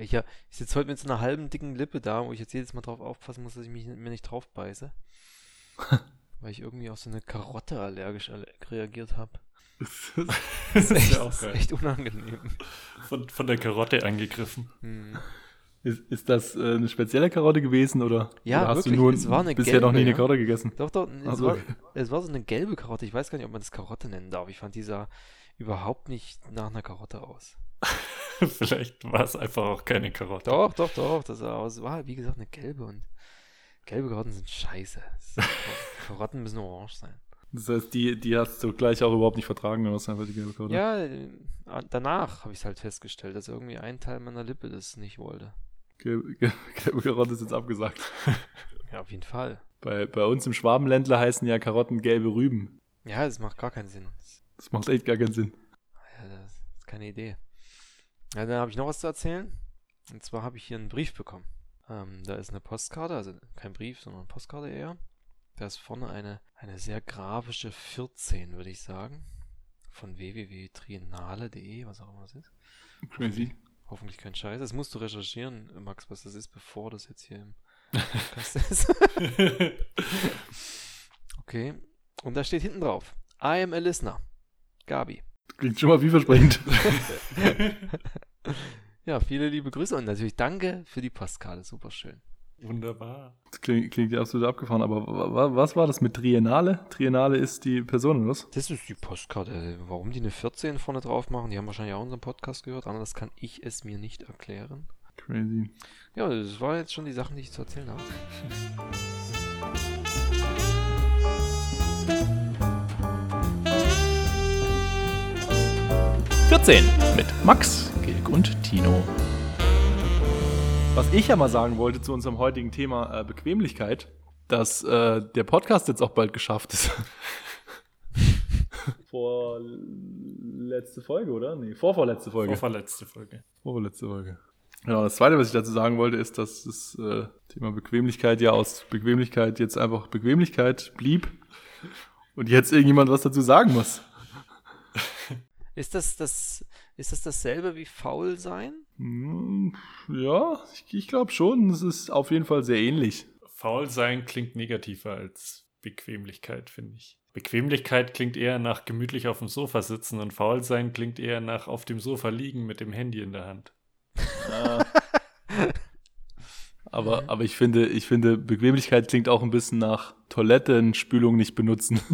Ich, ja, ich sitze heute mit so einer halben dicken Lippe da, wo ich jetzt jedes Mal drauf aufpassen muss, dass ich mich, mir nicht drauf beiße. weil ich irgendwie auf so eine Karotte allergisch alle- reagiert habe. das ist Echt, ja auch das ist geil. echt unangenehm. Von, von der Karotte angegriffen. Hm. Ist, ist das äh, eine spezielle Karotte gewesen oder, Ja, oder hast wirklich, du nur es war eine bisher noch nie gelbe, eine. Karotte gegessen? Doch, doch, es, Ach so, war, okay. es war so eine gelbe Karotte. Ich weiß gar nicht, ob man das Karotte nennen darf. Ich fand, die sah überhaupt nicht nach einer Karotte aus. Vielleicht war es einfach auch keine Karotte. Doch, doch, doch. Das war, wie gesagt, eine gelbe und gelbe Karotten sind scheiße. Karotten müssen orange sein. Das heißt, die, die hast du gleich auch überhaupt nicht vertragen, oder was einfach die gelbe Karotte? Ja, äh, danach habe ich es halt festgestellt, dass irgendwie ein Teil meiner Lippe das nicht wollte. Gelbe, gelbe, Karotte ist jetzt abgesagt. Ja, auf jeden Fall. Bei, bei uns im Schwabenländler heißen ja Karotten gelbe Rüben. Ja, das macht gar keinen Sinn. Das, Das macht echt gar keinen Sinn. ja, das ist keine Idee. Ja, dann habe ich noch was zu erzählen. Und zwar habe ich hier einen Brief bekommen. Ähm, da ist eine Postkarte, also kein Brief, sondern eine Postkarte eher. Da ist vorne eine, eine sehr grafische 14, würde ich sagen. Von www.triennale.de, was auch immer das ist. Crazy. Hoffentlich kein Scheiß. Das musst du recherchieren, Max, was das ist, bevor das jetzt hier im Podcast ist. Okay. Und da steht hinten drauf: I am a listener. Gabi. Klingt schon mal vielversprechend. Ja, viele liebe Grüße und natürlich danke für die Postkarte. Super schön. Wunderbar. Das klingt, klingt ja absolut abgefahren, aber wa- wa- was war das mit Triennale? Triennale ist die Person, oder was? Das ist die Postkarte. Warum die eine 14 vorne drauf machen, die haben wahrscheinlich auch unseren Podcast gehört. Anders kann ich es mir nicht erklären. Crazy. Ja, das waren jetzt schon die Sachen, die ich zu erzählen habe. 14 mit Max, Gilg und Tino. Was ich ja mal sagen wollte zu unserem heutigen Thema äh, Bequemlichkeit, dass äh, der Podcast jetzt auch bald geschafft ist. Vor letzte Folge, oder? Nee, vorvorletzte Folge. Vorverletzte Folge. Vorletzte Folge. Genau, das zweite, was ich dazu sagen wollte, ist, dass das äh, Thema Bequemlichkeit ja aus Bequemlichkeit jetzt einfach Bequemlichkeit blieb und jetzt irgendjemand was dazu sagen muss. Ist das, das, ist das dasselbe wie faul sein? Hm, Ja, ich, ich glaube schon. Es ist auf jeden Fall sehr ähnlich. Faul sein klingt negativer als Bequemlichkeit, finde ich. Bequemlichkeit klingt eher nach gemütlich auf dem Sofa sitzen und faul sein klingt eher nach auf dem Sofa liegen mit dem Handy in der Hand. Aber, aber ich finde, ich finde, Bequemlichkeit klingt auch ein bisschen nach Toilettenspülung nicht benutzen.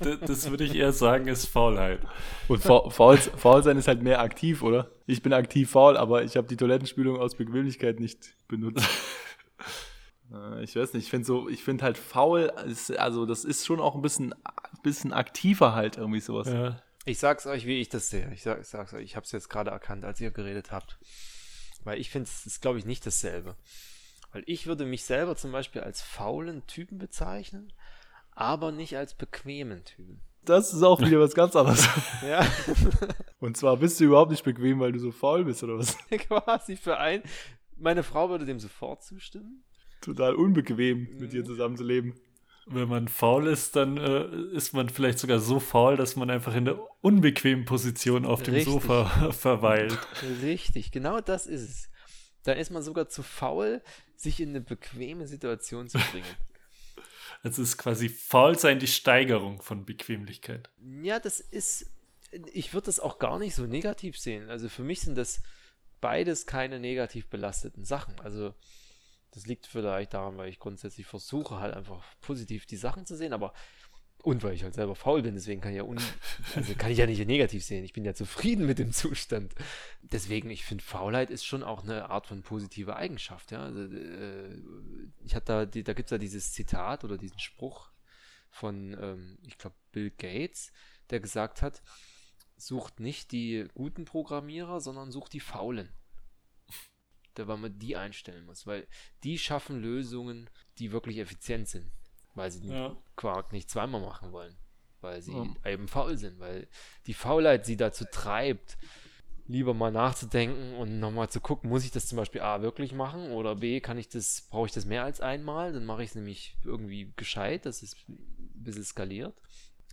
Das würde ich eher sagen, ist Faulheit. Und faul, faul, faul sein ist halt mehr aktiv, oder? Ich bin aktiv faul, aber ich habe die Toilettenspülung aus Bequemlichkeit nicht benutzt. Äh, ich weiß nicht, ich finde so, ich finde halt faul, ist, also das ist schon auch ein bisschen, bisschen aktiver halt irgendwie sowas. Ja. Ich sag's euch, wie ich das sehe. Ich, sag, ich sag's euch, ich hab's jetzt gerade erkannt, als ihr geredet habt. Weil ich finde, es ist, glaube ich, nicht dasselbe. Weil ich würde mich selber zum Beispiel als faulen Typen bezeichnen, aber nicht als bequemen Typen. Das ist auch wieder was ganz anderes. Ja, Und zwar bist du überhaupt nicht bequem, weil du so faul bist oder was? quasi für ein. Meine Frau würde dem sofort zustimmen. Total unbequem, mit dir zusammenzuleben. Wenn man faul ist, dann äh, ist man vielleicht sogar so faul, dass man einfach in der unbequemen Position auf dem Richtig. Sofa verweilt. Richtig, genau das ist es. Dann ist man sogar zu faul, sich in eine bequeme Situation zu bringen. Es ist quasi faul sein die Steigerung von Bequemlichkeit. Ja, das ist. Ich würde das auch gar nicht so negativ sehen. Also für mich sind das beides keine negativ belasteten Sachen. Also das liegt vielleicht daran, weil ich grundsätzlich versuche, halt einfach positiv die Sachen zu sehen, aber und weil ich halt selber faul bin, deswegen kann ich ja also kann ich ja nicht negativ sehen. Ich bin ja zufrieden mit dem Zustand. Deswegen, ich finde, Faulheit ist schon auch eine Art von positive Eigenschaft. Ja? Also, äh, ich hatte da, die, da gibt es ja dieses Zitat oder diesen Spruch von, ähm, ich glaube, Bill Gates, der gesagt hat, sucht nicht die guten Programmierer, sondern sucht die Faulen. Da, weil man die einstellen muss, weil die schaffen Lösungen, die wirklich effizient sind, weil sie den Ja. Quark nicht zweimal machen wollen, weil sie Ja. eben faul sind, weil die Faulheit sie dazu treibt, lieber mal nachzudenken und nochmal zu gucken, muss ich das zum Beispiel A wirklich machen oder B, kann ich das, brauche ich das mehr als einmal, dann mache ich es nämlich irgendwie gescheit, dass es ein bisschen skaliert.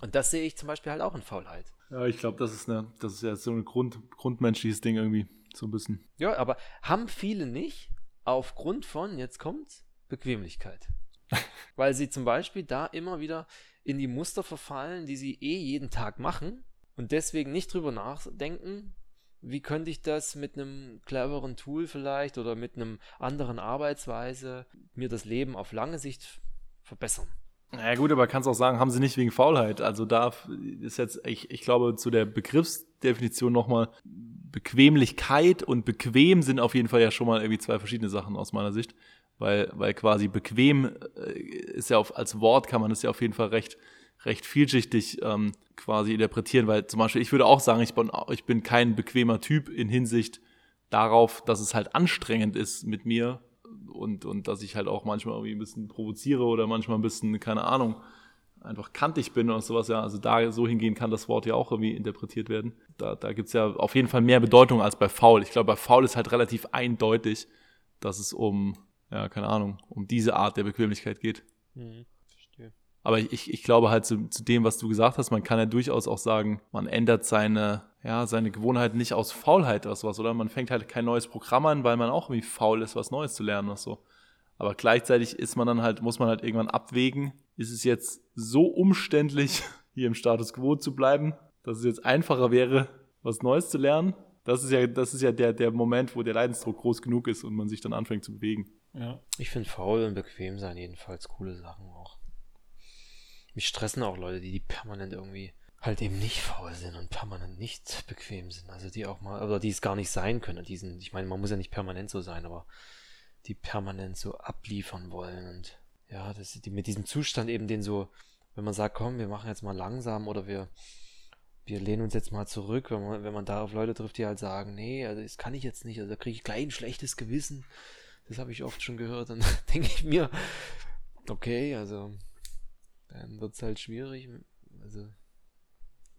Und das sehe ich zum Beispiel halt auch in Faulheit. Ja, ich glaube, das ist eine, das ist ja so ein Grund, grundmenschliches Ding irgendwie. So ein bisschen. Ja, aber haben viele nicht aufgrund von, jetzt kommt's, Bequemlichkeit. Weil sie zum Beispiel da immer wieder in die Muster verfallen, die sie eh jeden Tag machen und deswegen nicht drüber nachdenken, wie könnte ich das mit einem cleveren Tool vielleicht oder mit einem anderen Arbeitsweise mir das Leben auf lange Sicht verbessern. Ja gut, aber kannst auch sagen, haben sie nicht wegen Faulheit. Also da ist jetzt, ich, ich glaube, zu der Begriffsdefinition nochmal, Bequemlichkeit und bequem sind auf jeden Fall ja schon mal irgendwie zwei verschiedene Sachen aus meiner Sicht. Weil, weil quasi bequem äh, ist ja auf, als Wort kann man das ja auf jeden Fall recht, recht vielschichtig ähm, quasi interpretieren, weil zum Beispiel ich würde auch sagen, ich bin, ich bin kein bequemer Typ in Hinsicht darauf, dass es halt anstrengend ist mit mir und, und dass ich halt auch manchmal irgendwie ein bisschen provoziere oder manchmal ein bisschen, keine Ahnung, einfach kantig bin oder sowas, ja. Also da so hingehen kann das Wort ja auch irgendwie interpretiert werden. Da, da gibt es ja auf jeden Fall mehr Bedeutung als bei faul. Ich glaube, bei faul ist halt relativ eindeutig, dass es um, ja, keine Ahnung, um diese Art der Bequemlichkeit geht. Mhm. Aber ich, ich glaube halt zu, zu dem, was du gesagt hast, man kann ja durchaus auch sagen, man ändert seine, ja, seine Gewohnheiten nicht aus Faulheit oder sowas, oder? Man fängt halt kein neues Programm an, weil man auch irgendwie faul ist, was Neues zu lernen oder so. Aber gleichzeitig ist man dann halt, muss man halt irgendwann abwägen, ist es jetzt so umständlich, hier im Status quo zu bleiben, dass es jetzt einfacher wäre, was Neues zu lernen? Das ist ja, das ist ja der, der Moment, wo der Leidensdruck groß genug ist und man sich dann anfängt zu bewegen. Ja. Ich finde faul und bequem sein jedenfalls coole Sachen auch. Mich stressen auch Leute, die, die permanent irgendwie halt eben nicht faul sind und permanent nicht bequem sind. Also die auch mal, oder die es gar nicht sein können. Die sind, ich meine, man muss ja nicht permanent so sein, aber die permanent so abliefern wollen und ja, das, die mit diesem Zustand eben den so, wenn man sagt, komm, wir machen jetzt mal langsam oder wir, wir lehnen uns jetzt mal zurück, wenn man, wenn man da auf Leute trifft, die halt sagen, nee, also das kann ich jetzt nicht, also da kriege ich gleich ein schlechtes Gewissen. Das habe ich oft schon gehört. Dann denke ich mir, okay, also dann wird es halt schwierig. Also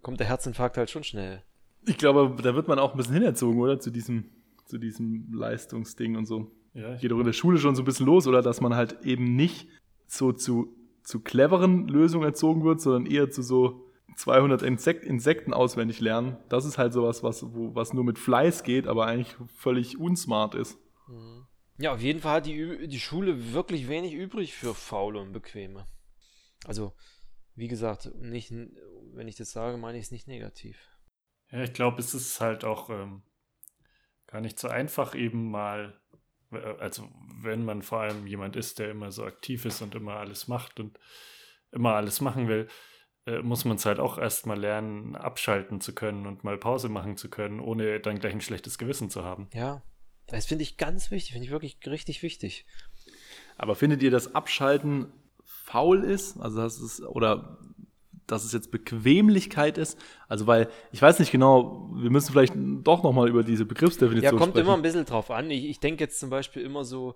kommt der Herzinfarkt halt schon schnell. Ich glaube, da wird man auch ein bisschen hinerzogen, oder? Zu diesem, zu diesem Leistungsding und so. Ja, Geht doch in der Schule schon so ein bisschen los, oder? Dass man halt eben nicht so zu, zu cleveren Lösungen erzogen wird, sondern eher zu so 200 Insek Insekten auswendig lernen. Das ist halt sowas, was, wo, was nur mit Fleiß geht, aber eigentlich völlig unsmart ist. Mhm. Ja, auf jeden Fall hat die, die Schule wirklich wenig übrig für Faule und Bequeme. Also, wie gesagt, nicht, wenn ich das sage, meine ich es nicht negativ. Ja, ich glaube, es ist halt auch ähm, gar nicht so einfach, eben mal, äh, also wenn man vor allem jemand ist, der immer so aktiv ist und immer alles macht und immer alles machen will, äh, muss man es halt auch erstmal lernen, abschalten zu können und mal Pause machen zu können, ohne dann gleich ein schlechtes Gewissen zu haben. Ja, das finde ich ganz wichtig, finde ich wirklich richtig wichtig. Aber findet ihr das Abschalten faul ist, also dass es oder dass es jetzt Bequemlichkeit ist, also weil ich weiß nicht genau, wir müssen vielleicht doch noch mal über diese Begriffsdefinition sprechen. Ja, kommt sprechen. immer ein bisschen drauf an. Ich, ich denke jetzt zum Beispiel immer so,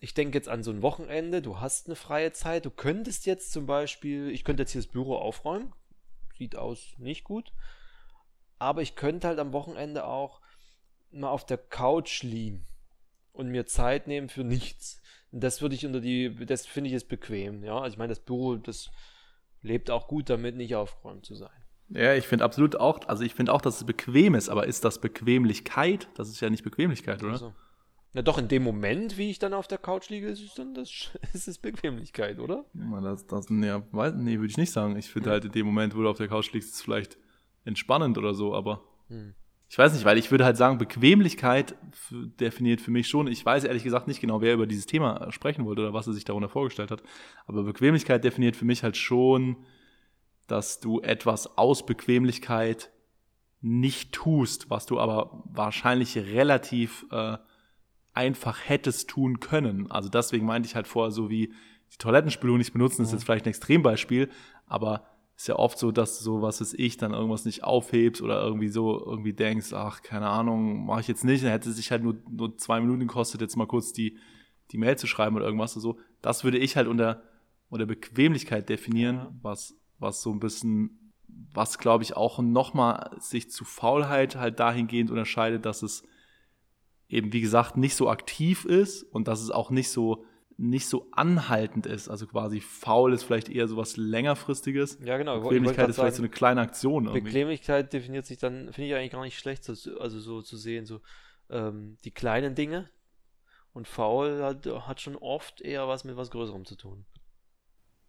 ich denke jetzt an so ein Wochenende, du hast eine freie Zeit, du könntest jetzt zum Beispiel, ich könnte jetzt hier das Büro aufräumen, sieht aus nicht gut, aber ich könnte halt am Wochenende auch mal auf der Couch liegen und mir Zeit nehmen für nichts. Das würde ich unter die, das finde ich ist bequem, ja. Also ich meine, das Büro, das lebt auch gut damit, nicht aufgeräumt zu sein. Ja, ich finde absolut auch, also ich finde auch, dass es bequem ist, aber ist das Bequemlichkeit? Das ist ja nicht Bequemlichkeit, oder? Also. Na doch, in dem Moment, wie ich dann auf der Couch liege, ist es dann das, ist es Bequemlichkeit, oder? Ja, das, das, weiß, nee, würde ich nicht sagen. Ich finde hm. halt in dem Moment, wo du auf der Couch liegst, ist es vielleicht entspannend oder so, aber. Hm ich weiß nicht, weil ich würde halt sagen, Bequemlichkeit definiert für mich schon, ich weiß ehrlich gesagt nicht genau, wer über dieses Thema sprechen wollte oder was er sich darunter vorgestellt hat, aber Bequemlichkeit definiert für mich halt schon, dass du etwas aus Bequemlichkeit nicht tust, was du aber wahrscheinlich relativ äh, einfach hättest tun können. Also deswegen meinte ich halt vorher so wie die Toilettenspülung nicht benutzen, das ist jetzt vielleicht ein Extrembeispiel, aber ist ja oft so, dass du so, was ist ich, dann irgendwas nicht aufhebst oder irgendwie so irgendwie denkst, ach, keine Ahnung, mache ich jetzt nicht, dann hätte es sich halt nur, nur zwei Minuten gekostet, jetzt mal kurz die, die Mail zu schreiben oder irgendwas oder so. Das würde ich halt unter, unter Bequemlichkeit definieren, ja. was, was so ein bisschen, was glaube ich auch nochmal sich zu Faulheit halt dahingehend unterscheidet, dass es eben, wie gesagt, nicht so aktiv ist und dass es auch nicht so nicht so anhaltend ist. Also quasi faul ist vielleicht eher so was längerfristiges. Ja, genau. Bequemlichkeit ist vielleicht so eine kleine Aktion. Irgendwie. Bequemlichkeit definiert sich dann, finde ich eigentlich gar nicht schlecht, also so zu sehen. So, ähm, die kleinen Dinge und faul hat, hat schon oft eher was mit was Größerem zu tun.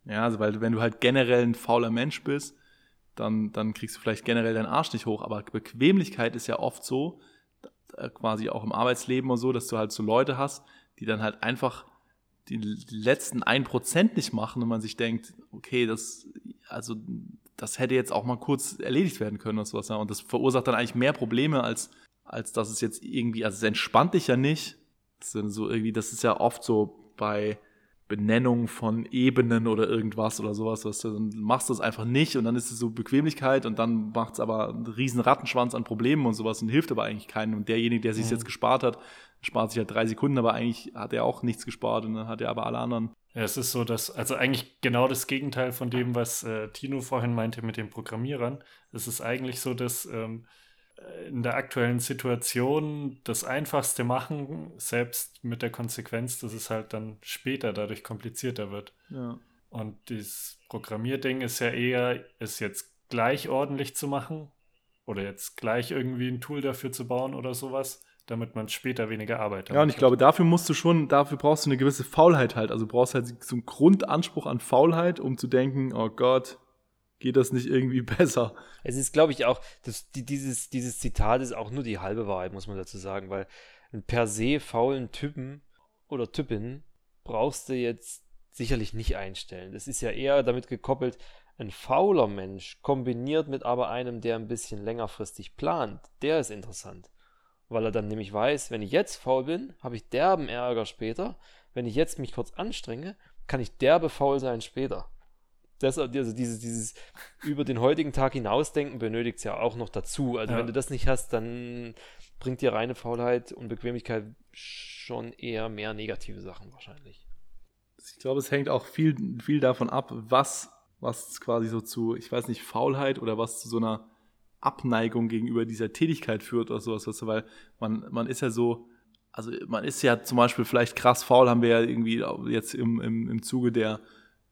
Ja, also weil wenn du halt generell ein fauler Mensch bist, dann, dann kriegst du vielleicht generell deinen Arsch nicht hoch. Aber Bequemlichkeit ist ja oft so, äh, quasi auch im Arbeitsleben und so, dass du halt so Leute hast, die dann halt einfach die letzten ein Prozent nicht machen und man sich denkt, okay, das, also, das hätte jetzt auch mal kurz erledigt werden können oder sowas. Und das verursacht dann eigentlich mehr Probleme, als, als dass es jetzt irgendwie, also es entspannt dich ja nicht. Das ist so irgendwie, das ist ja oft so bei, Benennung von Ebenen oder irgendwas oder sowas. Was, dann machst du es einfach nicht und dann ist es so Bequemlichkeit und dann macht es aber einen riesen Rattenschwanz an Problemen und sowas und hilft aber eigentlich keinen. Und derjenige, der sich mhm. jetzt gespart hat, spart sich halt drei Sekunden, aber eigentlich hat er auch nichts gespart und dann hat er aber alle anderen. Ja, es ist so, dass, also eigentlich genau das Gegenteil von dem, was äh, Tino vorhin meinte mit den Programmierern. Es ist eigentlich so, dass ähm, in der aktuellen Situation das Einfachste machen, selbst mit der Konsequenz, dass es halt dann später dadurch komplizierter wird. Ja. Und das Programmierding ist ja eher, es jetzt gleich ordentlich zu machen oder jetzt gleich irgendwie ein Tool dafür zu bauen oder sowas, damit man später weniger Arbeit hat. Ja, und ich glaube, dafür musst du schon, dafür brauchst du eine gewisse Faulheit halt. Also du brauchst halt so einen Grundanspruch an Faulheit, um zu denken, oh Gott, geht das nicht irgendwie besser. Es ist, glaube ich, auch, das, die, dieses, dieses Zitat ist auch nur die halbe Wahrheit, muss man dazu sagen, weil einen per se faulen Typen oder Typin brauchst du jetzt sicherlich nicht einstellen. Das ist ja eher damit gekoppelt, ein fauler Mensch kombiniert mit aber einem, der ein bisschen längerfristig plant, der ist interessant. Weil er dann nämlich weiß, wenn ich jetzt faul bin, habe ich derben Ärger später. Wenn ich jetzt mich kurz anstrenge, kann ich derbe faul sein später das, also dieses, dieses über den heutigen Tag hinausdenken benötigt es ja auch noch dazu. Also ja. wenn du das nicht hast, dann bringt dir reine Faulheit und Bequemlichkeit schon eher mehr negative Sachen wahrscheinlich. Ich glaube, es hängt auch viel, viel davon ab, was, was quasi so zu, ich weiß nicht, Faulheit oder was zu so einer Abneigung gegenüber dieser Tätigkeit führt oder sowas, weißt du, weil man, man ist ja so, also man ist ja zum Beispiel vielleicht krass faul, haben wir ja irgendwie jetzt im, im, im Zuge der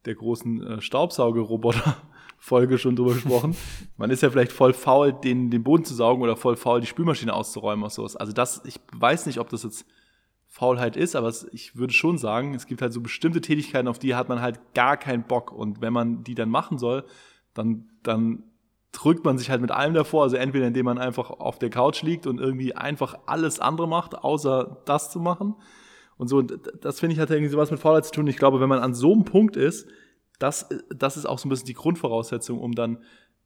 der großen äh, Staubsaugerroboter-Folge schon drüber gesprochen. Man ist ja vielleicht voll faul, den, den Boden zu saugen oder voll faul, die Spülmaschine auszuräumen oder sowas. Also das, ich weiß nicht, ob das jetzt Faulheit ist, aber es, ich würde schon sagen, es gibt halt so bestimmte Tätigkeiten, auf die hat man halt gar keinen Bock. Und wenn man die dann machen soll, dann, dann drückt man sich halt mit allem davor. Also entweder indem man einfach auf der Couch liegt und irgendwie einfach alles andere macht, außer das zu machen und so. Und das finde ich hat irgendwie sowas mit Faulheit zu tun. Ich glaube, wenn man an so einem Punkt ist, das, das ist auch so ein bisschen die Grundvoraussetzung, um dann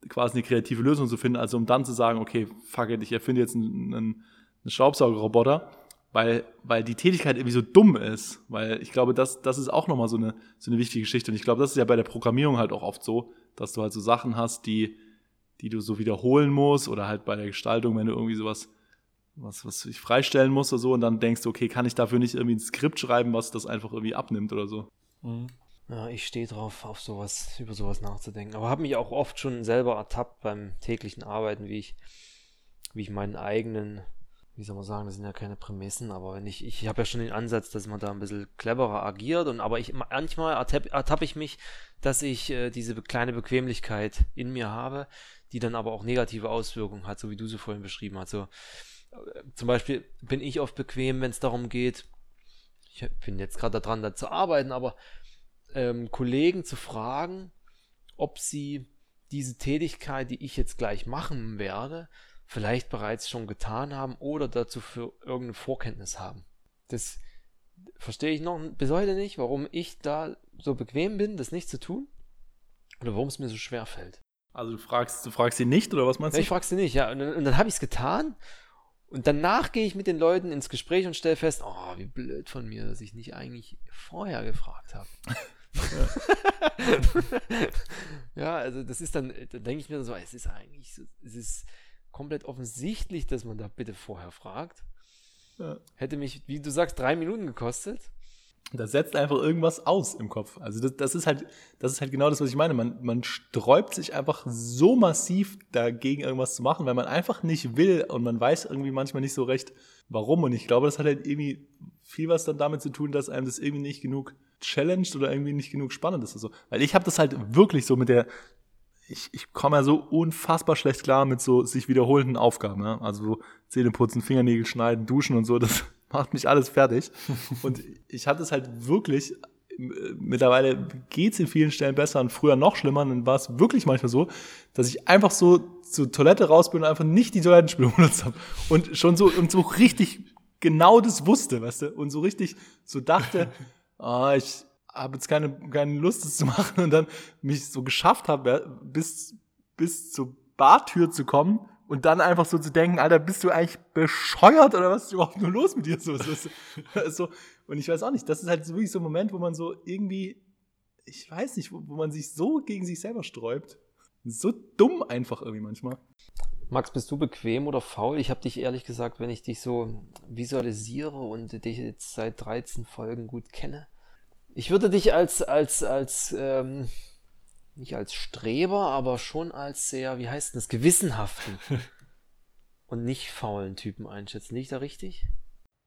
quasi eine kreative Lösung zu finden. Also um dann zu sagen, okay, fuck it, ich erfinde jetzt einen, einen, Staubsaugerroboter, weil, weil die Tätigkeit irgendwie so dumm ist. Weil ich glaube, das, das ist auch nochmal so eine, so eine wichtige Geschichte. Und ich glaube, das ist ja bei der Programmierung halt auch oft so, dass du halt so Sachen hast, die, die du so wiederholen musst oder halt bei der Gestaltung, wenn du irgendwie sowas was, was ich freistellen muss oder so und dann denkst du, okay, kann ich dafür nicht irgendwie ein Skript schreiben, was das einfach irgendwie abnimmt oder so. Mhm. Ja, ich stehe drauf, auf sowas, über sowas nachzudenken. Aber habe mich auch oft schon selber ertappt beim täglichen Arbeiten, wie ich, wie ich meinen eigenen, wie soll man sagen, das sind ja keine Prämissen, aber wenn ich, ich habe ja schon den Ansatz, dass man da ein bisschen cleverer agiert und aber ich manchmal ertappe ertapp ich mich, dass ich äh, diese kleine Bequemlichkeit in mir habe, die dann aber auch negative Auswirkungen hat, so wie du sie vorhin beschrieben hast. So, zum Beispiel bin ich oft bequem, wenn es darum geht, ich bin jetzt gerade daran, da zu arbeiten, aber ähm, Kollegen zu fragen, ob sie diese Tätigkeit, die ich jetzt gleich machen werde, vielleicht bereits schon getan haben oder dazu für irgendeine Vorkenntnis haben. Das verstehe ich noch bis heute nicht, warum ich da so bequem bin, das nicht zu tun oder warum es mir so schwer fällt. Also du fragst, du fragst sie nicht oder was meinst du? ich frage sie nicht, ja. Und, und dann habe ich es getan und danach gehe ich mit den Leuten ins Gespräch und stelle fest, oh, wie blöd von mir, dass ich nicht eigentlich vorher gefragt habe. ja, also das ist dann, da denke ich mir so, es ist eigentlich, so, es ist komplett offensichtlich, dass man da bitte vorher fragt. Ja. Hätte mich, wie du sagst, drei Minuten gekostet. Das setzt einfach irgendwas aus im Kopf. Also das, das, ist halt, das ist halt genau das, was ich meine. Man, man sträubt sich einfach so massiv dagegen, irgendwas zu machen, weil man einfach nicht will und man weiß irgendwie manchmal nicht so recht, warum. Und ich glaube, das hat halt irgendwie viel was dann damit zu tun, dass einem das irgendwie nicht genug challenged oder irgendwie nicht genug spannend ist. Also, weil ich habe das halt wirklich so mit der, ich, ich komme ja so unfassbar schlecht klar mit so sich wiederholenden Aufgaben. Ja? Also so Zähne putzen, Fingernägel schneiden, duschen und so, das macht mich alles fertig. und ich hatte es halt wirklich, mittlerweile geht es in vielen Stellen besser und früher noch schlimmer, dann war es wirklich manchmal so, dass ich einfach so zur Toilette raus bin und einfach nicht die Toilettenspülung benutzt habe. Und schon so, und so richtig genau das wusste, weißt du, und so richtig so dachte, ah, ich habe jetzt keine, keine Lust, das zu machen und dann mich so geschafft habe, bis, bis zur Bartür zu kommen und dann einfach so zu denken, Alter, bist du eigentlich bescheuert oder was ist überhaupt nur los mit dir? So, so, so, und ich weiß auch nicht, das ist halt wirklich so ein Moment, wo man so irgendwie, ich weiß nicht, wo, wo man sich so gegen sich selber sträubt. So dumm einfach irgendwie manchmal. Max, bist du bequem oder faul? Ich habe dich ehrlich gesagt, wenn ich dich so visualisiere und dich jetzt seit 13 Folgen gut kenne, ich würde dich als, als, als, ähm, nicht als Streber, aber schon als sehr, wie heißt denn das, gewissenhaften und nicht faulen Typen einschätzen. Liege ich da richtig?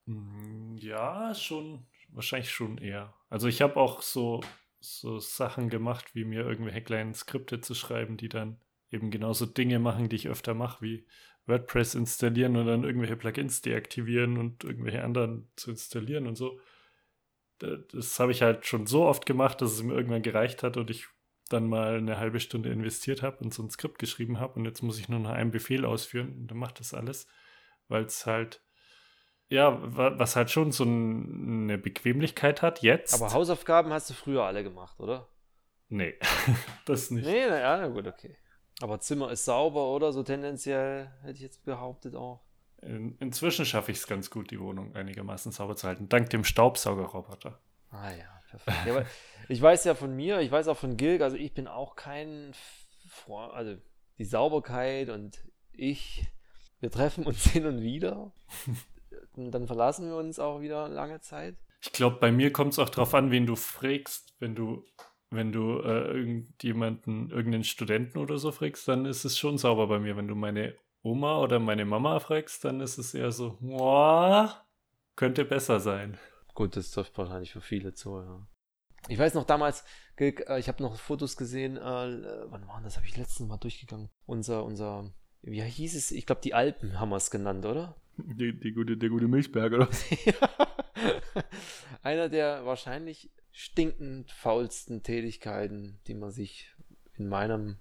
Mm, ja, schon, wahrscheinlich schon eher. Also ich habe auch so, so Sachen gemacht, wie mir irgendwelche kleinen Skripte zu schreiben, die dann eben genauso Dinge machen, die ich öfter mache, wie WordPress installieren und dann irgendwelche Plugins deaktivieren und irgendwelche anderen zu installieren und so das habe ich halt schon so oft gemacht, dass es mir irgendwann gereicht hat und ich dann mal eine halbe Stunde investiert habe und so ein Skript geschrieben habe und jetzt muss ich nur noch einen Befehl ausführen und dann macht das alles, weil es halt ja, was halt schon so eine Bequemlichkeit hat jetzt. Aber Hausaufgaben hast du früher alle gemacht, oder? Nee, das nicht. Nee, naja, na gut, okay. Aber Zimmer ist sauber, oder? So tendenziell hätte ich jetzt behauptet auch. In, inzwischen schaffe ich es ganz gut, die Wohnung einigermaßen sauber zu halten, dank dem Staubsaugerroboter. Ah ja. Ja, ich weiß ja von mir, ich weiß auch von Gilg, also ich bin auch kein Freund, also die Sauberkeit und ich, wir treffen uns hin und wieder. und dann verlassen wir uns auch wieder lange Zeit. Ich glaube, bei mir kommt es auch darauf an, wen du fragst. Wenn du, wenn du äh, irgendjemanden, irgendeinen Studenten oder so fragst, dann ist es schon sauber bei mir. Wenn du meine Oma oder meine Mama fragst, dann ist es eher so, könnte besser sein. Gut, das trifft wahrscheinlich für viele zu, ja. Ich weiß noch damals, äh, ich habe noch Fotos gesehen, äh, wann waren das? Habe ich letztens Mal durchgegangen. Unser, unser, wie hieß es? Ich glaube, die Alpen haben wir es genannt, oder? Die, die gute, der gute Milchberg, oder? Einer der wahrscheinlich stinkend faulsten Tätigkeiten, die man sich in meinem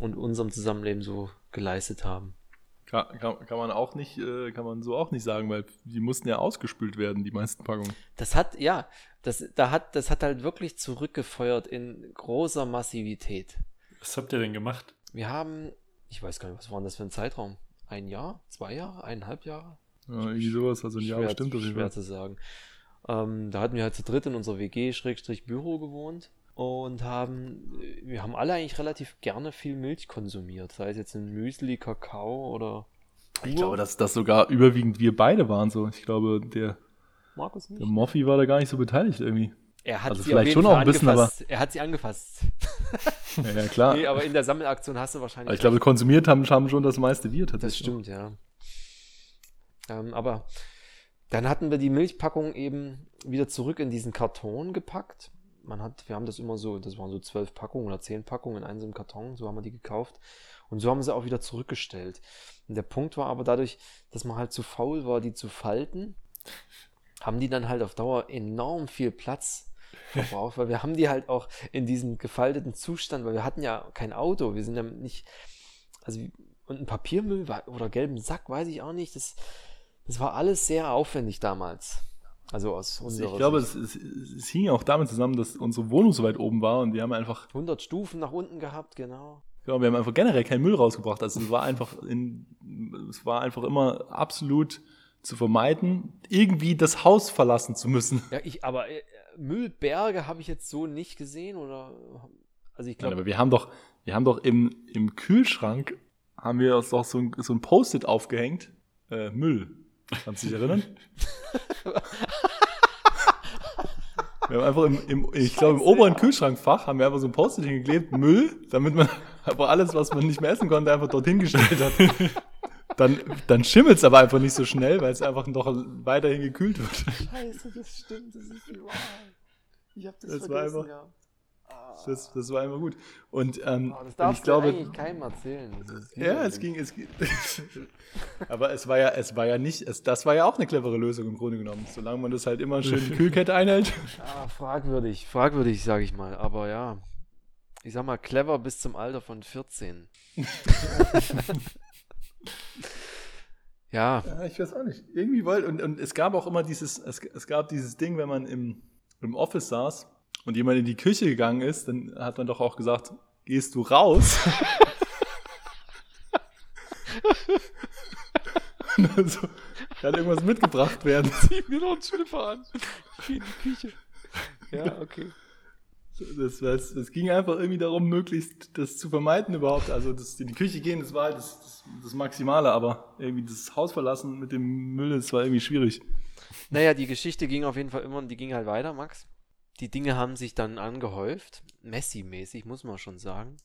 und unserem Zusammenleben so geleistet haben. Kann, kann, kann, man auch nicht, äh, kann man so auch nicht sagen, weil die mussten ja ausgespült werden, die meisten Packungen. Das hat, ja, das, da hat, das hat halt wirklich zurückgefeuert in großer Massivität. Was habt ihr denn gemacht? Wir haben, ich weiß gar nicht, was war das für ein Zeitraum? Ein Jahr? Zwei Jahre? Eineinhalb Jahre? Ja, irgendwie sowas, also ein Jahr schwer, bestimmt. Schwer zu sagen. Ähm, da hatten wir halt zu dritt in unserer WG-Büro gewohnt und haben, wir haben alle eigentlich relativ gerne viel Milch konsumiert, sei es jetzt ein Müsli, Kakao oder. Ich glaube, dass das sogar überwiegend wir beide waren so. Ich glaube, der, Markus nicht? der Moffi war da gar nicht so beteiligt irgendwie. Er hat also sie vielleicht schon auch ein bisschen, aber er hat sie angefasst. ja, ja, klar. Nee, aber in der Sammelaktion hast du wahrscheinlich. Aber ich glaube, konsumiert haben, haben schon das meiste wir tatsächlich. Das stimmt, ja. Ähm, aber dann hatten wir die Milchpackung eben wieder zurück in diesen Karton gepackt man hat, wir haben das immer so, das waren so zwölf Packungen oder zehn Packungen in einem Karton, so haben wir die gekauft. Und so haben sie auch wieder zurückgestellt. Und der Punkt war aber dadurch, dass man halt zu faul war, die zu falten, haben die dann halt auf Dauer enorm viel Platz verbraucht, weil wir haben die halt auch in diesem gefalteten Zustand, weil wir hatten ja kein Auto, wir sind ja nicht, also und ein Papiermüll oder gelben Sack, weiß ich auch nicht, das, das war alles sehr aufwendig damals. Also aus also unserer Ich glaube, es, es, es, hing auch damit zusammen, dass unsere Wohnung so weit oben war und wir haben einfach 100 Stufen nach unten gehabt, genau. Genau, wir haben einfach generell keinen Müll rausgebracht. Also es war einfach in, es war einfach immer absolut zu vermeiden, irgendwie das Haus verlassen zu müssen. Ja, ich, aber äh, Müllberge habe ich jetzt so nicht gesehen oder also ich glaube. Aber wir haben doch, wir haben doch im, im Kühlschrank haben wir uns doch so ein, so ein Post-it aufgehängt, äh, Müll. Kannst du dich erinnern? Wir haben einfach im, im ich glaube, im oberen Kühlschrankfach haben wir einfach so ein Post-it hingeklebt, Müll, damit man einfach alles, was man nicht mehr essen konnte, einfach dorthin gestellt hat. Dann, dann schimmelt es aber einfach nicht so schnell, weil es einfach noch weiterhin gekühlt wird. Scheiße, das stimmt, das ist die Wahrheit. Ich habe das, das vergessen, war einfach, ja. Das, das war immer gut. Und ähm, Oh, das darfst ich glaube, du eigentlich keinem erzählen. Ja, es ging, es ging. Aber es war ja, es war ja nicht, es, das war ja auch eine clevere Lösung im Grunde genommen. Solange man das halt immer schön die Kühlkette einhält. Ah, fragwürdig, fragwürdig, sage ich mal. Aber ja, ich sag mal, clever bis zum Alter von 14. ja, Ja, ich weiß auch nicht. Irgendwie wollte, und, und es gab auch immer dieses, es, es gab dieses Ding, wenn man im, im Office saß und jemand in die Küche gegangen ist, dann hat man doch auch gesagt, gehst du raus? und dann so, kann irgendwas mitgebracht werden. zieh mir noch einen Schlüpfer an. Ich geh in die Küche. Ja, okay. Das, das, das ging einfach irgendwie darum, möglichst das zu vermeiden überhaupt. Also das in die Küche gehen, das war halt das, das, das Maximale, aber irgendwie das Haus verlassen mit dem Müll, das war irgendwie schwierig. Naja, die Geschichte ging auf jeden Fall immer und die ging halt weiter, Max. Die Dinge haben sich dann angehäuft. Messi-mäßig, muss man schon sagen.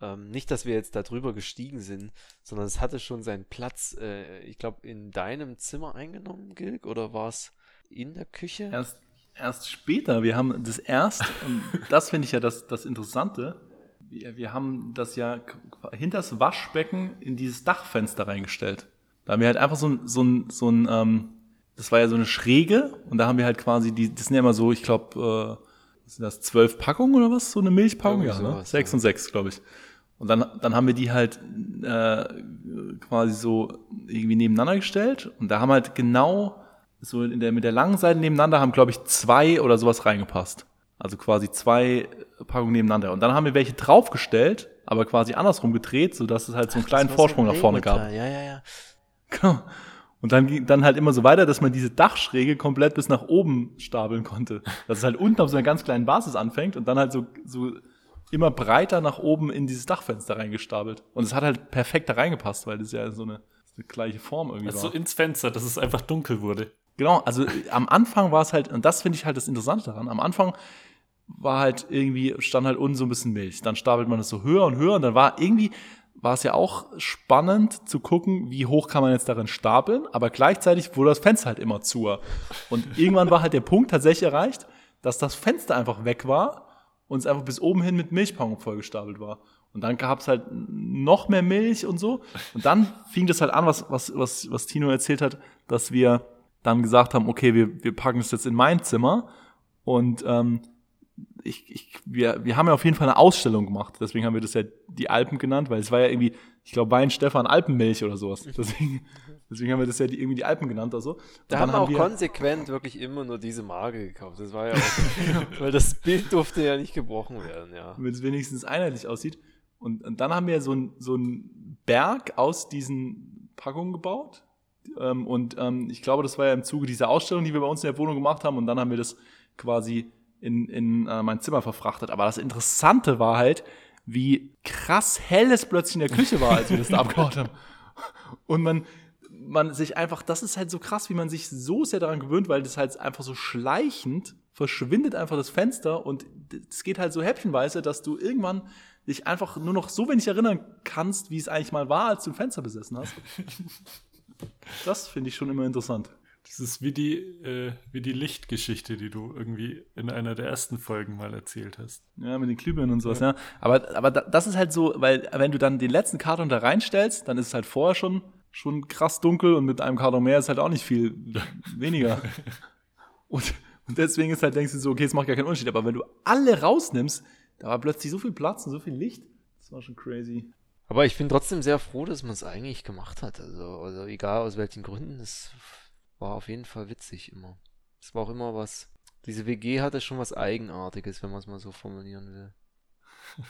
Ähm, nicht, dass wir jetzt da drüber gestiegen sind, sondern es hatte schon seinen Platz, äh, ich glaube, in deinem Zimmer eingenommen, Gilg, oder war es in der Küche? Erst, erst später, wir haben das erst, und das finde ich ja das, das Interessante, wir, wir haben das ja hinter das Waschbecken in dieses Dachfenster reingestellt. Da haben wir halt einfach so ein, so ein, so ein ähm, das war ja so eine Schräge und da haben wir halt quasi, die, das sind ja immer so, ich glaube, äh, sind das, zwölf Packungen oder was? So eine Milchpackung? Irgendwie Ja, ne? Sechs ja. und sechs, glaube ich. Und dann, dann haben wir die halt äh, quasi so irgendwie nebeneinander gestellt und da haben halt genau so in der, mit der langen Seite nebeneinander haben, glaube ich, zwei oder sowas reingepasst. Also quasi zwei Packungen nebeneinander. Und dann haben wir welche draufgestellt, aber quasi andersrum gedreht, sodass es halt so einen kleinen Das war Vorsprung so nach vorne gab. Ja, ja, ja. Genau. Und dann ging dann halt immer so weiter, dass man diese Dachschräge komplett bis nach oben stapeln konnte. Dass es halt unten auf so einer ganz kleinen Basis anfängt und dann halt so, so immer breiter nach oben in dieses Dachfenster reingestapelt. Und es hat halt perfekt da reingepasst, weil das ja so eine, so eine gleiche Form irgendwie Also war. so ins Fenster, dass es einfach dunkel wurde. Genau, also äh, am Anfang war es halt, und das finde ich halt das Interessante daran, am Anfang war halt irgendwie, stand halt unten so ein bisschen Milch. Dann stapelt man es so höher und höher und dann war irgendwie, war es ja auch spannend zu gucken, wie hoch kann man jetzt darin stapeln, aber gleichzeitig wurde das Fenster halt immer zu. Und irgendwann war halt der Punkt tatsächlich erreicht, dass das Fenster einfach weg war und es einfach bis oben hin mit Milchpackungen vollgestapelt war. Und dann gab es halt noch mehr Milch und so. Und dann fing das halt an, was, was, was, was Tino erzählt hat, dass wir dann gesagt haben, okay, wir, wir packen es jetzt in mein Zimmer. Und ähm, ich, ich, wir, wir haben ja auf jeden Fall eine Ausstellung gemacht. Deswegen haben wir das ja die Alpen genannt, weil es war ja irgendwie, ich glaube, Wein Stefan Alpenmilch oder sowas. Deswegen, deswegen haben wir das ja die, irgendwie die Alpen genannt oder so. Und Da haben wir auch wir- konsequent wirklich immer nur diese Marke gekauft. Das war ja auch, weil das Bild durfte ja nicht gebrochen werden, ja. damit es wenigstens einheitlich aussieht. Und, und dann haben wir so einen so einen Berg aus diesen Packungen gebaut. Ähm, und ähm, ich glaube, das war ja im Zuge dieser Ausstellung, die wir bei uns in der Wohnung gemacht haben. Und dann haben wir das quasi in, in äh, mein Zimmer verfrachtet. Aber das Interessante war halt, wie krass hell es plötzlich in der Küche war, als wir das da abgebaut haben. Und man, man sich einfach, das ist halt so krass, wie man sich so sehr daran gewöhnt, weil das halt einfach so schleichend verschwindet einfach das Fenster und es geht halt so häppchenweise, dass du irgendwann dich einfach nur noch so wenig erinnern kannst, wie es eigentlich mal war, als du ein Fenster besessen hast. Das finde ich schon immer interessant. Das ist wie die, äh, wie die Lichtgeschichte, die du irgendwie in einer der ersten Folgen mal erzählt hast. Ja, mit den Glühbirnen und sowas, ja. Aber, aber da- das ist halt so, weil wenn du dann den letzten Karton da reinstellst, dann ist es halt vorher schon, schon krass dunkel und mit einem Karton mehr ist halt auch nicht viel weniger. Und, und deswegen ist halt, denkst du so, okay, es macht gar keinen Unterschied. Aber wenn du alle rausnimmst, da war plötzlich so viel Platz und so viel Licht. Das war schon crazy. Aber ich bin trotzdem sehr froh, dass man es eigentlich gemacht hat. Also, also egal aus welchen Gründen, es war auf jeden Fall witzig immer. Es war auch immer was. Diese WG hatte schon was Eigenartiges, wenn man es mal so formulieren will.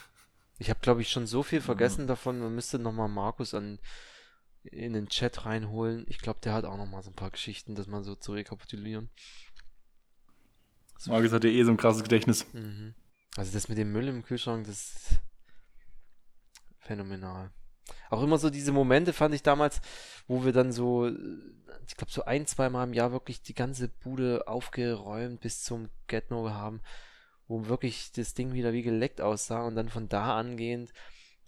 Ich habe, glaube ich, schon so viel vergessen davon. Man müsste nochmal Markus an, in den Chat reinholen. Ich glaube, der hat auch nochmal so ein paar Geschichten, das mal so zu rekapitulieren. Markus hat ja eh so ein krasses Gedächtnis. Mhm. Also das mit dem Müll im Kühlschrank, das ist phänomenal. Auch immer so diese Momente fand ich damals, wo wir dann so, ich glaube so ein, zwei Mal im Jahr wirklich die ganze Bude aufgeräumt bis zum Get-No haben, wo wirklich das Ding wieder wie geleckt aussah und dann von da angehend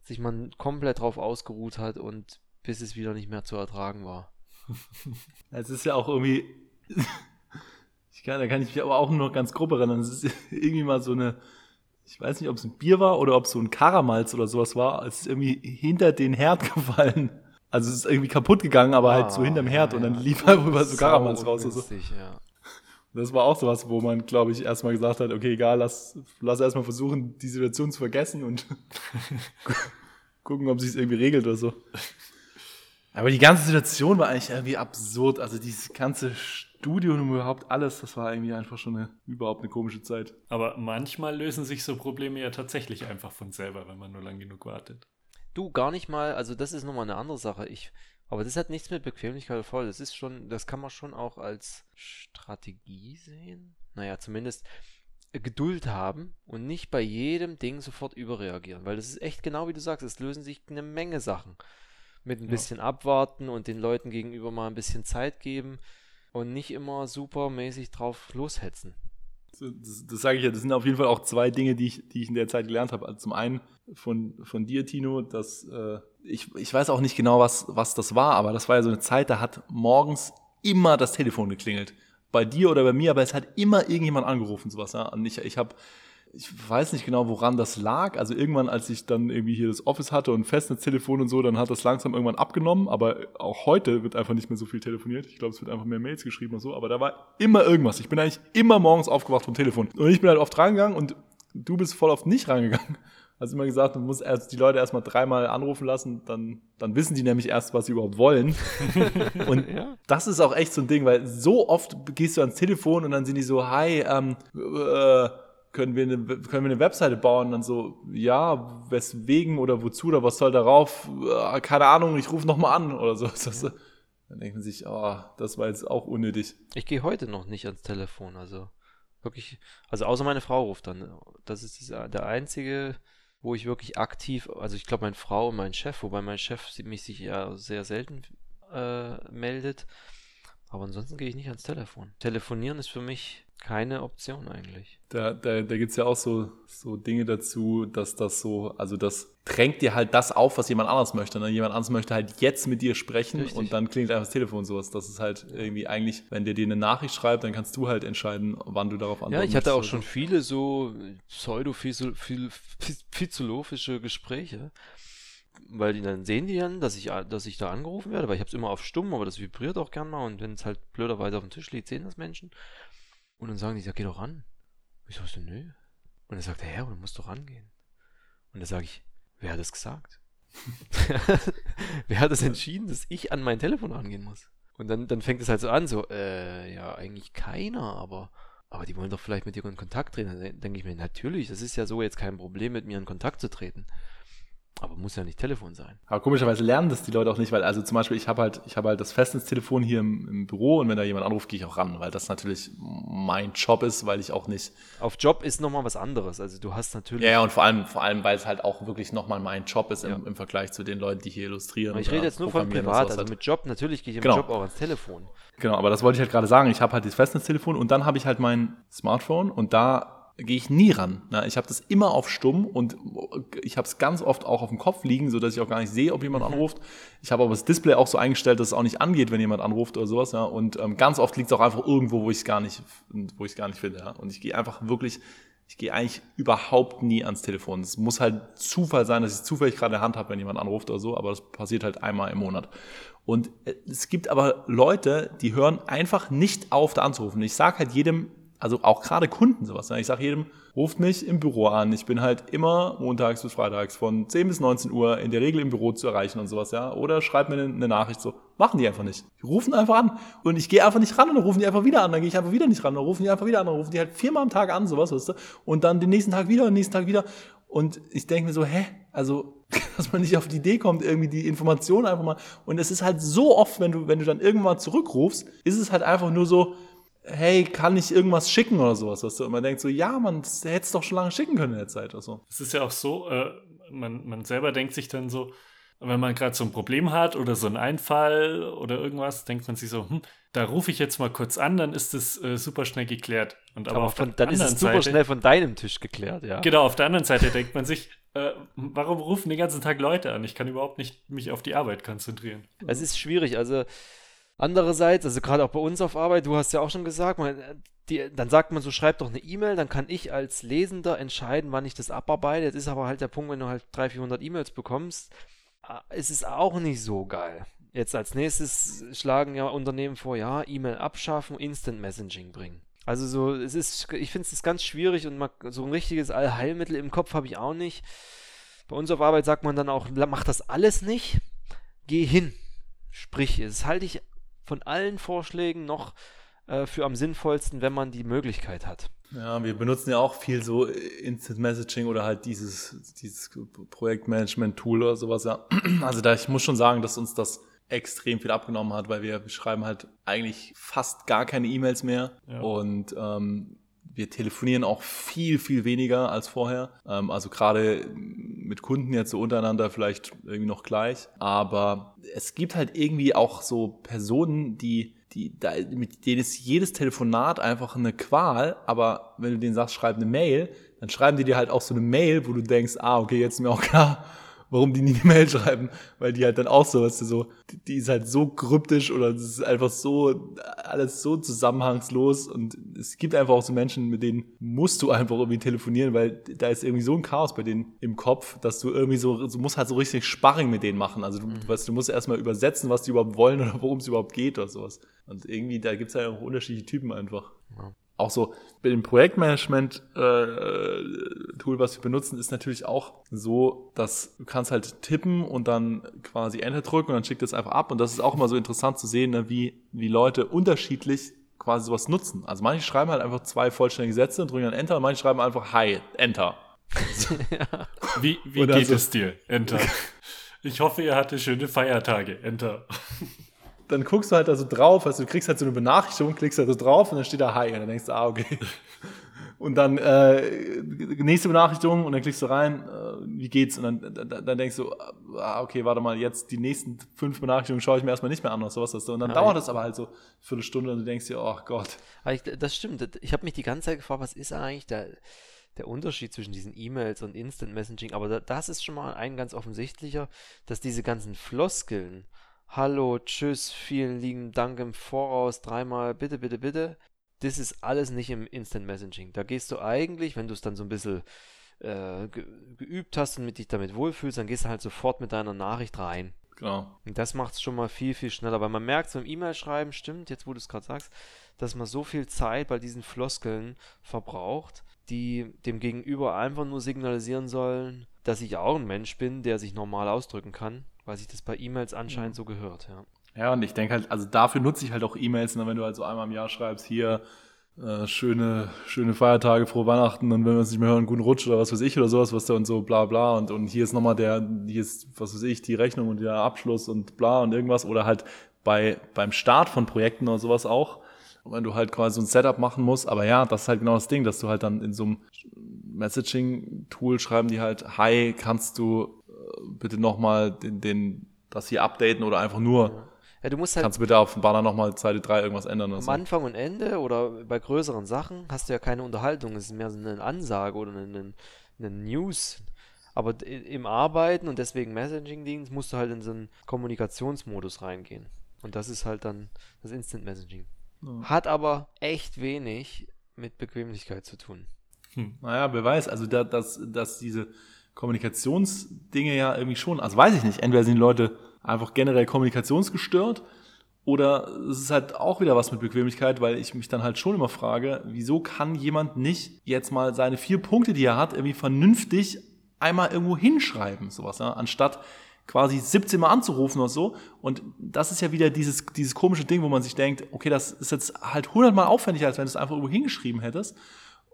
sich man komplett drauf ausgeruht hat und bis es wieder nicht mehr zu ertragen war. Es ist ja auch irgendwie. Ich kann, da kann ich mich aber auch nur ganz grob erinnern. Es ist irgendwie mal so eine, ich weiß nicht, ob es ein Bier war oder ob es so ein Karamalz oder sowas war, es ist irgendwie hinter den Herd gefallen. Also es ist irgendwie kaputt gegangen, aber ah, halt so ah, hinterm Herd ja, und dann lief einfach über so Karamalz raus. So. Ja. Das war auch sowas, wo man, glaube ich, erstmal gesagt hat, okay, egal, lass, lass erstmal versuchen, die Situation zu vergessen und gucken, ob sich es irgendwie regelt oder so. Aber die ganze Situation war eigentlich irgendwie absurd. Also dieses ganze Studio und überhaupt alles, das war irgendwie einfach schon eine, überhaupt eine komische Zeit. Aber manchmal lösen sich so Probleme ja tatsächlich einfach von selber, wenn man nur lang genug wartet. Du, gar nicht mal, also das ist nochmal eine andere Sache. Ich, aber das hat nichts mit Bequemlichkeit voll. Das ist schon, das kann man schon auch als Strategie sehen. Naja, zumindest Geduld haben und nicht bei jedem Ding sofort überreagieren. Weil das ist echt genau wie du sagst, es lösen sich eine Menge Sachen. Mit ein ja. bisschen abwarten und den Leuten gegenüber mal ein bisschen Zeit geben und nicht immer supermäßig drauf loshetzen. Das, das sage ich ja, das sind auf jeden Fall auch zwei Dinge, die ich, die ich in der Zeit gelernt habe. Also zum einen von, von dir, Tino, dass äh, ich, ich weiß auch nicht genau, was, was das war, aber das war ja so eine Zeit, da hat morgens immer das Telefon geklingelt. Bei dir oder bei mir, aber es hat immer irgendjemand angerufen, sowas. Ja? Und ich, ich habe ich weiß nicht genau, woran das lag. Also irgendwann, als ich dann irgendwie hier das Office hatte und Festnetztelefon und so, dann hat das langsam irgendwann abgenommen. Aber auch heute wird einfach nicht mehr so viel telefoniert. Ich glaube, es wird einfach mehr Mails geschrieben und so. Aber da war immer irgendwas. Ich bin eigentlich immer morgens aufgewacht vom Telefon. Und ich bin halt oft rangegangen und du bist voll oft nicht rangegangen. Hast immer gesagt, du musst erst die Leute erstmal dreimal anrufen lassen, dann, dann wissen die nämlich erst, was sie überhaupt wollen. und ja. das ist auch echt so ein Ding, weil so oft gehst du ans Telefon und dann sind die so, hi, ähm, äh, können wir, eine, können wir eine Webseite bauen? Und dann so, ja, weswegen oder wozu oder was soll darauf? Äh, keine Ahnung, ich rufe nochmal an oder so. Ja. Dann denkt man sich, oh, das war jetzt auch unnötig. Ich gehe heute noch nicht ans Telefon, also wirklich, also außer meine Frau ruft dann. Das ist der einzige, wo ich wirklich aktiv, also ich glaube meine Frau und mein Chef, wobei mein Chef mich sich ja sehr selten äh, meldet. Aber ansonsten gehe ich nicht ans Telefon. Telefonieren ist für mich keine Option eigentlich. Da, da, da gibt es ja auch so, so Dinge dazu, dass das so, also das drängt dir halt das auf, was jemand anderes möchte. Ne? Jemand anderes möchte halt jetzt mit dir sprechen Richtig. und dann klingt einfach das Telefon sowas. Das ist halt irgendwie eigentlich, wenn der dir eine Nachricht schreibt, dann kannst du halt entscheiden, wann du darauf antwortest. Ja, ich hatte auch schon viele so pseudo-philosophische Gespräche weil die dann sehen die dann, dass ich, dass ich da angerufen werde, weil ich habe es immer auf stumm, aber das vibriert auch gern mal und wenn es halt blöderweise auf dem Tisch liegt, sehen das Menschen. Und dann sagen die, ja, geh doch ran. Ich sag so, nö. Und dann sagt er, ja, du musst doch rangehen. Und dann sage ich, wer hat das gesagt? wer hat das entschieden, dass ich an mein Telefon rangehen muss? Und dann, dann fängt es halt so an, so, äh, ja, eigentlich keiner, aber, aber die wollen doch vielleicht mit dir in Kontakt treten. Dann denke ich mir, natürlich, das ist ja so jetzt kein Problem, mit mir in Kontakt zu treten. Aber muss ja nicht Telefon sein. Aber komischerweise lernen das die Leute auch nicht, weil also zum Beispiel ich habe halt, ich habe halt das Festnetztelefon hier im, im, Büro und wenn da jemand anruft, gehe ich auch ran, weil das natürlich mein Job ist, weil ich auch nicht. Auf Job ist nochmal was anderes. Also du hast natürlich. Ja, und vor allem, vor allem, weil es halt auch wirklich nochmal mein Job ist ja. im, im, Vergleich zu den Leuten, die hier illustrieren. ich rede jetzt nur von privat, also mit Job, natürlich gehe ich im genau. Job auch ans Telefon. Genau, aber das wollte ich halt gerade sagen. Ich habe halt das Festnetztelefon und dann habe ich halt mein Smartphone und da gehe ich nie ran. Ne? Ich habe das immer auf stumm und ich habe es ganz oft auch auf dem Kopf liegen, so dass ich auch gar nicht sehe, ob jemand anruft. Ich habe aber das Display auch so eingestellt, dass es auch nicht angeht, wenn jemand anruft oder sowas. Ja? Und ähm, ganz oft liegt es auch einfach irgendwo, wo ich es gar nicht, wo ich gar nicht finde. Ja? Und ich gehe einfach wirklich, ich gehe eigentlich überhaupt nie ans Telefon. Es muss halt Zufall sein, dass ich zufällig gerade in der Hand habe, wenn jemand anruft oder so, aber das passiert halt einmal im Monat. Und äh, es gibt aber Leute, die hören einfach nicht auf, da anzurufen. Ich sage halt jedem, also auch gerade Kunden sowas. Ich sage jedem, ruft mich im Büro an. Ich bin halt immer montags bis freitags von 10 bis 19 Uhr in der Regel im Büro zu erreichen und sowas, ja. Oder schreibt mir eine, Nachricht so. Machen die einfach nicht. Die rufen einfach an. Und ich gehe einfach nicht ran und dann rufen die einfach wieder an. Dann gehe ich einfach wieder nicht ran. Dann rufen die einfach wieder an. Dann rufen die halt viermal am Tag an, sowas, weißt du. Und dann den nächsten Tag wieder und den nächsten Tag wieder. Und ich denke mir so, hä? Also, dass man nicht auf die Idee kommt, irgendwie die Information einfach mal. Und es ist halt so oft, wenn du, wenn du dann irgendwann zurückrufst, ist es halt einfach nur so, hey, kann ich irgendwas schicken oder sowas, was du immer denkst, so, ja, man, das hätte es doch schon lange schicken können in der Zeit oder so. Es ist ja auch so, äh, man, man selber denkt sich dann so, wenn man gerade so ein Problem hat oder so einen Einfall oder irgendwas, denkt man sich so, hm, da rufe ich jetzt mal kurz an, dann ist das äh, super schnell geklärt. Und aber, aber von, dann ist es super Seite, schnell von deinem Tisch geklärt, ja. Genau, auf der anderen Seite denkt man sich, äh, warum rufen den ganzen Tag Leute an? Ich kann überhaupt nicht mich auf die Arbeit konzentrieren. Es ist schwierig, also Andererseits, also gerade auch bei uns auf Arbeit, du hast ja auch schon gesagt, man, die, dann sagt man so, schreib doch eine E-Mail, dann kann ich als Lesender entscheiden, wann ich das abarbeite. Jetzt ist aber halt der Punkt, wenn du halt 300, 400 E-Mails bekommst, äh, ist es auch nicht so geil. Jetzt als nächstes schlagen ja Unternehmen vor, ja, E-Mail abschaffen, Instant Messaging bringen. Also so, es ist, ich finde es ganz schwierig und so ein richtiges Allheilmittel im Kopf habe ich auch nicht. Bei uns auf Arbeit sagt man dann auch, mach das alles nicht, geh hin. Sprich, das halte ich von allen Vorschlägen noch äh, für am sinnvollsten, wenn man die Möglichkeit hat. Ja, wir benutzen ja auch viel so Instant Messaging oder halt dieses, dieses Projektmanagement-Tool oder sowas, ja. Also da, ich muss schon sagen, dass uns das extrem viel abgenommen hat, weil wir schreiben halt eigentlich fast gar keine E-Mails mehr ja. und ähm, wir telefonieren auch viel, viel weniger als vorher. Ähm, also gerade mit Kunden jetzt so untereinander vielleicht irgendwie noch gleich. Aber es gibt halt irgendwie auch so Personen, die die, da, mit denen ist jedes Telefonat einfach eine Qual, aber wenn du denen sagst, schreib eine Mail, dann schreiben die dir halt auch so eine Mail, wo du denkst, ah, okay, jetzt ist mir auch klar, warum die nie eine Mail schreiben, weil die halt dann auch so, weißt du, so, die, die ist halt so kryptisch oder es ist einfach so, alles so zusammenhangslos und es gibt einfach auch so Menschen, mit denen musst du einfach irgendwie telefonieren, weil da ist irgendwie so ein Chaos bei denen im Kopf, dass du irgendwie so, du musst halt so richtig Sparring mit denen machen, also du, mhm. weißt, du musst erstmal übersetzen, was die überhaupt wollen oder worum es überhaupt geht oder sowas. Und irgendwie, da gibt es ja auch unterschiedliche Typen einfach. Auch so bei dem Projektmanagement-Tool, äh, was wir benutzen, ist natürlich auch so, dass du kannst halt tippen und dann quasi Enter drücken und dann schickt es einfach ab. Und das ist auch immer so interessant zu sehen, ne, wie, wie Leute unterschiedlich quasi sowas nutzen. Also manche schreiben halt einfach zwei vollständige Sätze und drücken dann Enter und manche schreiben einfach Hi, Enter. ja. Wie, wie geht so, es dir? Enter. Ich hoffe, ihr hattet schöne Feiertage. Enter dann guckst du halt da so drauf, also du kriegst halt so eine Benachrichtigung, klickst da so drauf und dann steht da Hi und dann denkst du, ah, okay. Und dann äh, nächste Benachrichtigung und dann klickst du rein, äh, wie geht's? Und dann, dann, dann, denkst du, ah, okay, warte mal, jetzt die nächsten fünf Benachrichtigungen schaue ich mir erstmal nicht mehr an oder sowas. Und dann ja, dauert das aber halt so eine Viertelstunde und du denkst dir, oh Gott. Ich, das stimmt. Ich habe mich die ganze Zeit gefragt, was ist eigentlich der, der Unterschied zwischen diesen E-Mails und Instant Messaging? Aber da, das ist schon mal ein ganz offensichtlicher, dass diese ganzen Floskeln, Hallo, tschüss, vielen lieben Dank im Voraus, dreimal, bitte, bitte, bitte. Das ist alles nicht im Instant Messaging. Da gehst du eigentlich, wenn du es dann so ein bisschen äh, geübt hast und mit dich damit wohlfühlst, dann gehst du halt sofort mit deiner Nachricht rein. Genau. Und das macht es schon mal viel, viel schneller. Weil man merkt, so im E-Mail-Schreiben, stimmt, jetzt wo du es gerade sagst, dass man so viel Zeit bei diesen Floskeln verbraucht, die dem Gegenüber einfach nur signalisieren sollen, dass ich auch ein Mensch bin, der sich normal ausdrücken kann weil sich das bei E-Mails anscheinend ja. so gehört, ja. Ja, und ich denke halt, also dafür nutze ich halt auch E-Mails, ne, wenn du halt so einmal im Jahr schreibst, hier äh, schöne, schöne Feiertage, frohe Weihnachten und wenn wir uns nicht mehr hören, guten Rutsch oder was weiß ich oder sowas, was da und so bla bla und, und hier ist nochmal der, hier ist, was weiß ich, die Rechnung und der Abschluss und bla und irgendwas oder halt bei, beim Start von Projekten oder sowas auch, wenn du halt quasi so ein Setup machen musst, aber ja, das ist halt genau das Ding, dass du halt dann in so einem Messaging-Tool schreiben die halt, hi, kannst du bitte nochmal den, den, das hier updaten oder einfach nur. Ja, du musst halt Kannst du bitte auf dem Banner nochmal Seite 3 irgendwas ändern? Am so. Anfang und Ende oder bei größeren Sachen hast du ja keine Unterhaltung. Es ist mehr so eine Ansage oder eine, eine News. Aber im Arbeiten und deswegen Messaging-Dienst musst du halt in so einen Kommunikationsmodus reingehen. Und das ist halt dann das Instant Messaging. Ja. Hat aber echt wenig mit Bequemlichkeit zu tun. Hm. Naja, wer weiß, also da, dass, dass diese Kommunikationsdinge ja irgendwie schon, also weiß ich nicht, entweder sind Leute einfach generell kommunikationsgestört oder es ist halt auch wieder was mit Bequemlichkeit, weil ich mich dann halt schon immer frage, wieso kann jemand nicht jetzt mal seine vier Punkte, die er hat, irgendwie vernünftig einmal irgendwo hinschreiben, sowas, ja, anstatt quasi 17 Mal anzurufen oder so. Und das ist ja wieder dieses, dieses komische Ding, wo man sich denkt, okay, das ist jetzt halt 100 Mal aufwendiger, als wenn du es einfach irgendwo hingeschrieben hättest.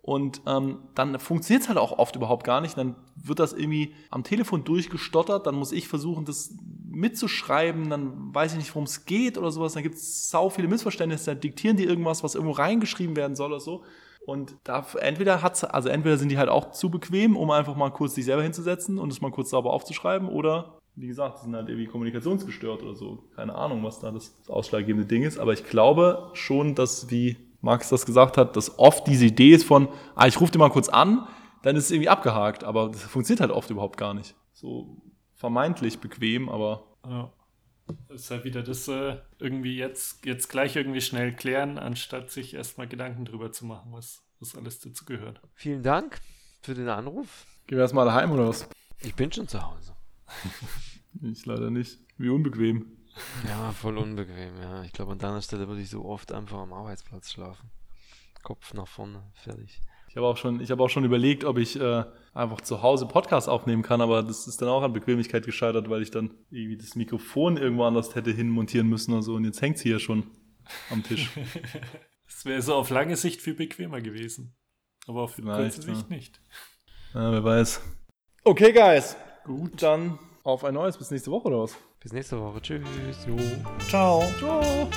Und ähm, dann funktioniert es halt auch oft überhaupt gar nicht. Dann wird das irgendwie am Telefon durchgestottert. Dann muss ich versuchen, das mitzuschreiben. Dann weiß ich nicht, worum es geht oder sowas. Dann gibt es sau viele Missverständnisse. Dann diktieren die irgendwas, was irgendwo reingeschrieben werden soll oder so. Und da entweder hat's, also entweder sind die halt auch zu bequem, um einfach mal kurz sich selber hinzusetzen und es mal kurz sauber aufzuschreiben, oder wie gesagt, sind halt irgendwie kommunikationsgestört oder so. Keine Ahnung, was da das ausschlaggebende Ding ist. Aber ich glaube schon, dass die Max das gesagt hat, dass oft diese Idee ist von, ah, ich rufe dir mal kurz an, dann ist es irgendwie abgehakt, aber das funktioniert halt oft überhaupt gar nicht. So vermeintlich bequem, aber. Ja. Das ist halt wieder das äh, irgendwie jetzt, jetzt gleich irgendwie schnell klären, anstatt sich erstmal Gedanken drüber zu machen, was, was alles dazu gehört. Vielen Dank für den Anruf. Gehen wir erstmal heim oder was? Ich bin schon zu Hause. Ich leider nicht. Wie unbequem. Ja, voll unbequem, ja. Ich glaube, an deiner Stelle würde ich so oft einfach am Arbeitsplatz schlafen. Kopf nach vorne, fertig. Ich habe auch schon, ich habe auch schon überlegt, ob ich äh, einfach zu Hause Podcast aufnehmen kann, aber das ist dann auch an Bequemlichkeit gescheitert, weil ich dann irgendwie das Mikrofon irgendwo anders hätte hinmontieren müssen oder so. Und jetzt hängt es hier schon am Tisch. Das wäre so auf lange Sicht viel bequemer gewesen. Aber auf kurze Sicht ja. nicht. ja, wer weiß. Okay, Guys. Gut. Dann auf ein neues. Bis nächste Woche oder was? Bis nächste Woche. Tschüss. Jo. Ciao. Ciao.